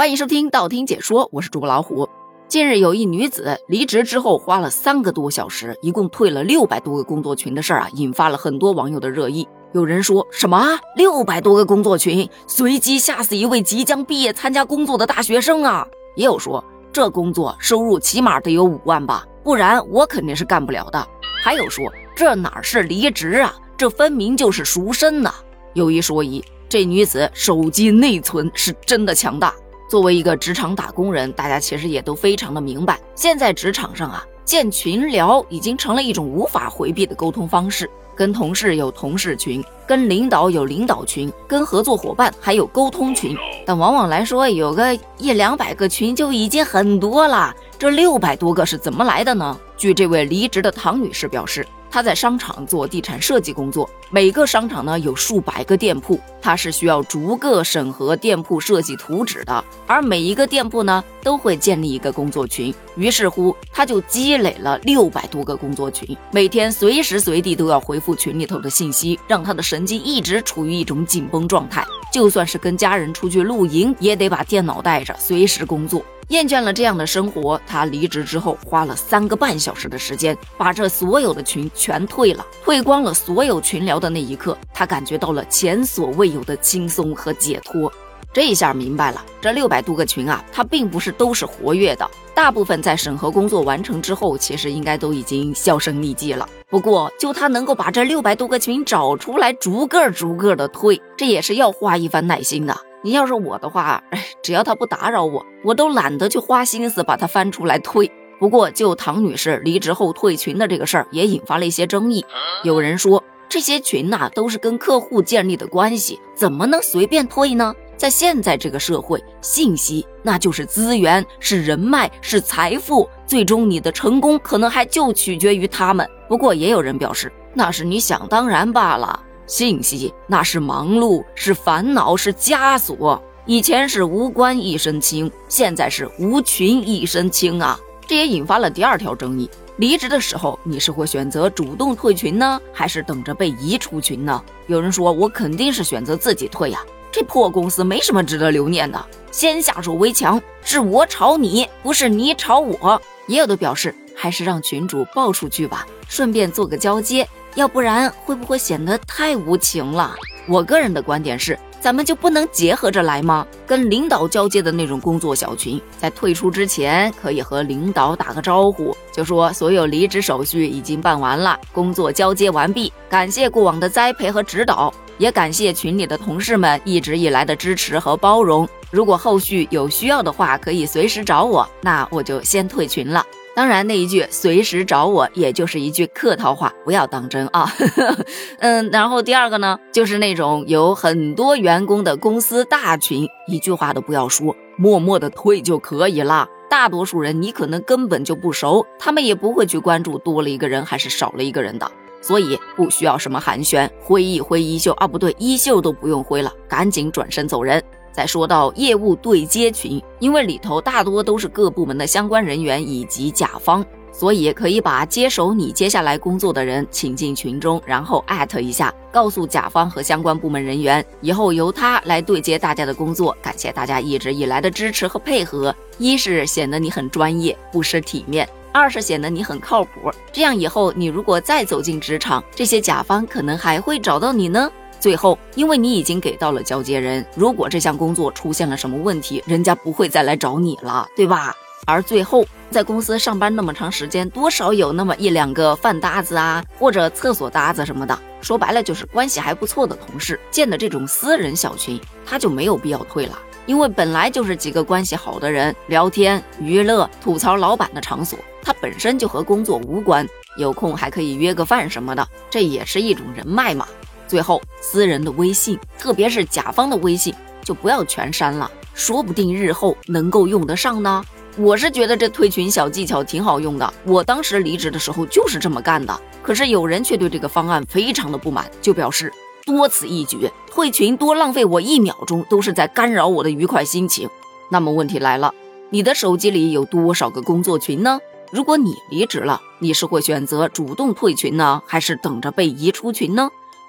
欢迎收听道听解说，我是主播老虎。近日有一女子离职之后花了三个多小时，一共退了六百多个工作群的事儿啊，引发了很多网友的热议。有人说什么六百多个工作群，随机吓死一位即将毕业参加工作的大学生啊！也有说这工作收入起码得有五万吧，不然我肯定是干不了的。还有说这哪是离职啊，这分明就是赎身呐！有一说一，这女子手机内存是真的强大。作为一个职场打工人，大家其实也都非常的明白，现在职场上啊，建群聊已经成了一种无法回避的沟通方式。跟同事有同事群，跟领导有领导群，跟合作伙伴还有沟通群。但往往来说，有个一两百个群就已经很多了，这六百多个是怎么来的呢？据这位离职的唐女士表示。他在商场做地产设计工作，每个商场呢有数百个店铺，他是需要逐个审核店铺设计图纸的，而每一个店铺呢都会建立一个工作群，于是乎他就积累了六百多个工作群，每天随时随地都要回复群里头的信息，让他的神经一直处于一种紧绷状态，就算是跟家人出去露营，也得把电脑带着，随时工作。厌倦了这样的生活，他离职之后花了三个半小时的时间，把这所有的群全退了。退光了所有群聊的那一刻，他感觉到了前所未有的轻松和解脱。这一下明白了，这六百多个群啊，他并不是都是活跃的，大部分在审核工作完成之后，其实应该都已经销声匿迹了。不过，就他能够把这六百多个群找出来，逐个逐个的退，这也是要花一番耐心的。你要是我的话，哎，只要他不打扰我，我都懒得去花心思把他翻出来退。不过，就唐女士离职后退群的这个事儿，也引发了一些争议。有人说，这些群呐都是跟客户建立的关系，怎么能随便退呢？在现在这个社会，信息那就是资源，是人脉，是财富，最终你的成功可能还就取决于他们。不过，也有人表示，那是你想当然罢了。信息那是忙碌，是烦恼，是枷锁。以前是无官一身轻，现在是无群一身轻啊！这也引发了第二条争议：离职的时候，你是会选择主动退群呢，还是等着被移出群呢？有人说，我肯定是选择自己退呀，这破公司没什么值得留念的。先下手为强，是我炒你，不是你炒我。也有的表示，还是让群主报出去吧，顺便做个交接。要不然会不会显得太无情了？我个人的观点是，咱们就不能结合着来吗？跟领导交接的那种工作小群，在退出之前可以和领导打个招呼，就说所有离职手续已经办完了，工作交接完毕，感谢过往的栽培和指导，也感谢群里的同事们一直以来的支持和包容。如果后续有需要的话，可以随时找我，那我就先退群了。当然，那一句随时找我，也就是一句客套话，不要当真啊。嗯，然后第二个呢，就是那种有很多员工的公司大群，一句话都不要说，默默的退就可以了。大多数人你可能根本就不熟，他们也不会去关注多了一个人还是少了一个人的，所以不需要什么寒暄，挥一挥衣袖啊，不对，衣袖都不用挥了，赶紧转身走人。再说到业务对接群，因为里头大多都是各部门的相关人员以及甲方，所以可以把接手你接下来工作的人请进群中，然后艾特一下，告诉甲方和相关部门人员，以后由他来对接大家的工作。感谢大家一直以来的支持和配合，一是显得你很专业，不失体面；二是显得你很靠谱。这样以后你如果再走进职场，这些甲方可能还会找到你呢。最后，因为你已经给到了交接人，如果这项工作出现了什么问题，人家不会再来找你了，对吧？而最后，在公司上班那么长时间，多少有那么一两个饭搭子啊，或者厕所搭子什么的，说白了就是关系还不错的同事建的这种私人小群，他就没有必要退了，因为本来就是几个关系好的人聊天、娱乐、吐槽老板的场所，它本身就和工作无关，有空还可以约个饭什么的，这也是一种人脉嘛。最后，私人的微信，特别是甲方的微信，就不要全删了，说不定日后能够用得上呢。我是觉得这退群小技巧挺好用的，我当时离职的时候就是这么干的。可是有人却对这个方案非常的不满，就表示多此一举，退群多浪费我一秒钟，都是在干扰我的愉快心情。那么问题来了，你的手机里有多少个工作群呢？如果你离职了，你是会选择主动退群呢，还是等着被移出群呢？